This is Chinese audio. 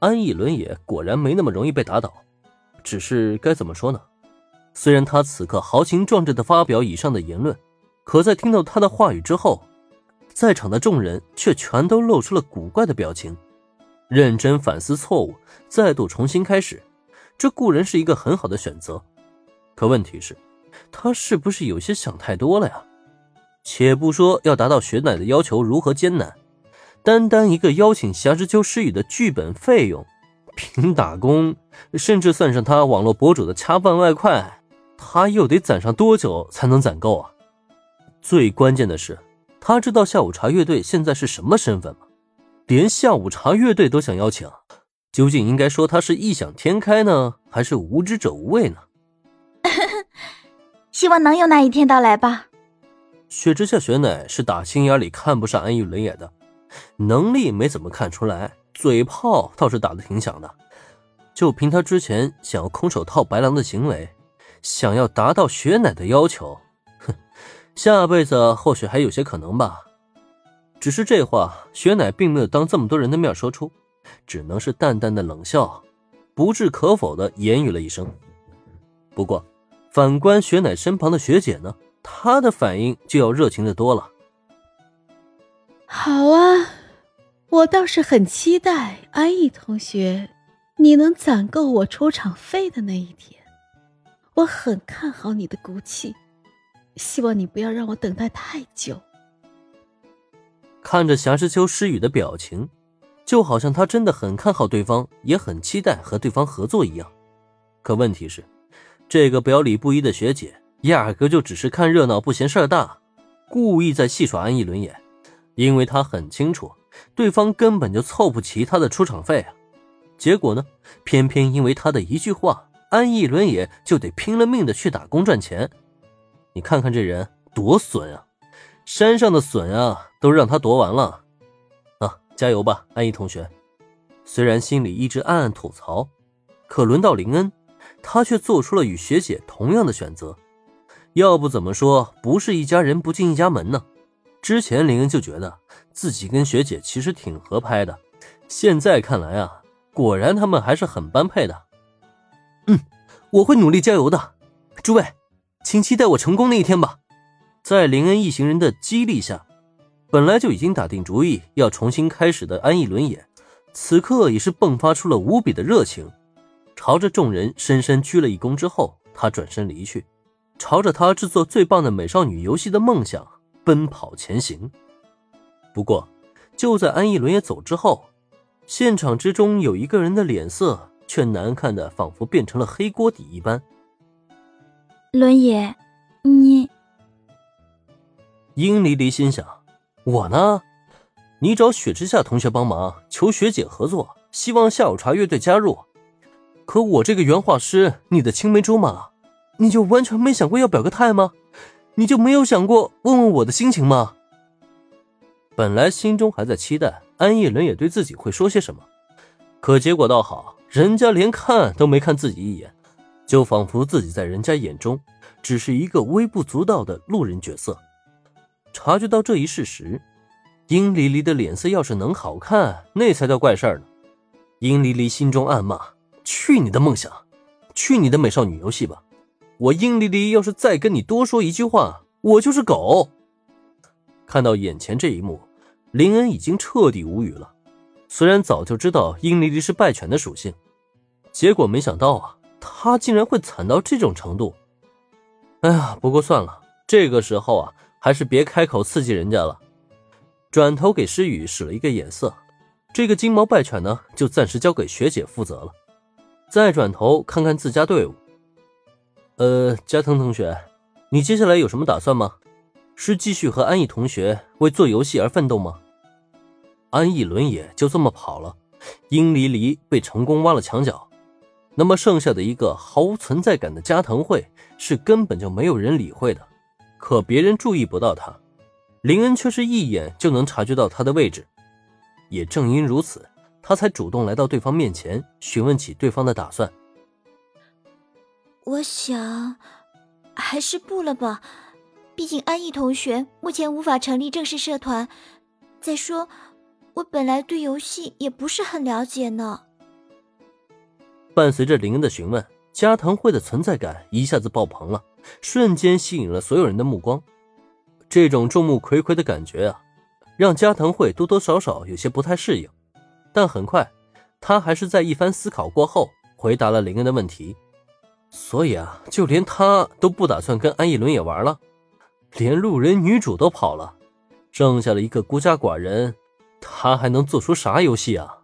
安逸伦也果然没那么容易被打倒。只是该怎么说呢？虽然他此刻豪情壮志的发表以上的言论，可在听到他的话语之后，在场的众人却全都露出了古怪的表情，认真反思错误，再度重新开始。这固然是一个很好的选择，可问题是，他是不是有些想太多了呀？且不说要达到雪乃的要求如何艰难，单单一个邀请霞之秋诗雨的剧本费用，凭打工，甚至算上他网络博主的恰饭外快，他又得攒上多久才能攒够啊？最关键的是，他知道下午茶乐队现在是什么身份吗？连下午茶乐队都想邀请，究竟应该说他是异想天开呢，还是无知者无畏呢？希望能有那一天到来吧。雪之下，雪乃是打心眼里看不上安逸伦也的，能力没怎么看出来，嘴炮倒是打得挺响的。就凭他之前想要空手套白狼的行为，想要达到雪乃的要求，哼，下辈子或许还有些可能吧。只是这话，雪乃并没有当这么多人的面说出，只能是淡淡的冷笑，不置可否的言语了一声。不过，反观雪乃身旁的学姐呢？她的反应就要热情的多了。好啊，我倒是很期待安逸同学，你能攒够我出场费的那一天。我很看好你的骨气，希望你不要让我等待太久。看着霞之秋诗雨的表情，就好像他真的很看好对方，也很期待和对方合作一样。可问题是，这个表里不一的学姐。压根就只是看热闹不嫌事儿大，故意在戏耍安逸伦也，因为他很清楚对方根本就凑不齐他的出场费啊。结果呢，偏偏因为他的一句话，安逸伦也就得拼了命的去打工赚钱。你看看这人多损啊！山上的笋啊，都让他夺完了。啊，加油吧，安逸同学！虽然心里一直暗暗吐槽，可轮到林恩，他却做出了与学姐同样的选择。要不怎么说不是一家人不进一家门呢？之前林恩就觉得自己跟学姐其实挺合拍的，现在看来啊，果然他们还是很般配的。嗯，我会努力加油的，诸位，请期待我成功那一天吧。在林恩一行人的激励下，本来就已经打定主意要重新开始的安逸轮眼，此刻也是迸发出了无比的热情，朝着众人深深鞠了一躬之后，他转身离去。朝着他制作最棒的美少女游戏的梦想奔跑前行。不过，就在安逸伦也走之后，现场之中有一个人的脸色却难看的仿佛变成了黑锅底一般。伦爷，你……殷离离心想：我呢？你找雪之下同学帮忙，求学姐合作，希望下午茶乐队加入。可我这个原画师，你的青梅竹马。你就完全没想过要表个态吗？你就没有想过问问我的心情吗？本来心中还在期待安逸伦也对自己会说些什么，可结果倒好，人家连看都没看自己一眼，就仿佛自己在人家眼中只是一个微不足道的路人角色。察觉到这一事实，殷离离的脸色要是能好看，那才叫怪事儿呢。殷离离心中暗骂：去你的梦想，去你的美少女游戏吧！我殷离离要是再跟你多说一句话，我就是狗。看到眼前这一幕，林恩已经彻底无语了。虽然早就知道殷离离是败犬的属性，结果没想到啊，他竟然会惨到这种程度。哎呀，不过算了，这个时候啊，还是别开口刺激人家了。转头给诗雨使了一个眼色，这个金毛败犬呢，就暂时交给学姐负责了。再转头看看自家队伍。呃，加藤同学，你接下来有什么打算吗？是继续和安逸同学为做游戏而奋斗吗？安逸伦也就这么跑了，殷离离被成功挖了墙角，那么剩下的一个毫无存在感的加藤会是根本就没有人理会的。可别人注意不到他，林恩却是一眼就能察觉到他的位置。也正因如此，他才主动来到对方面前询问起对方的打算。我想，还是不了吧。毕竟安逸同学目前无法成立正式社团。再说，我本来对游戏也不是很了解呢。伴随着林恩的询问，加藤会的存在感一下子爆棚了，瞬间吸引了所有人的目光。这种众目睽睽的感觉啊，让加藤会多多少少有些不太适应。但很快，他还是在一番思考过后回答了林恩的问题。所以啊，就连他都不打算跟安逸伦也玩了，连路人女主都跑了，剩下了一个孤家寡人，他还能做出啥游戏啊？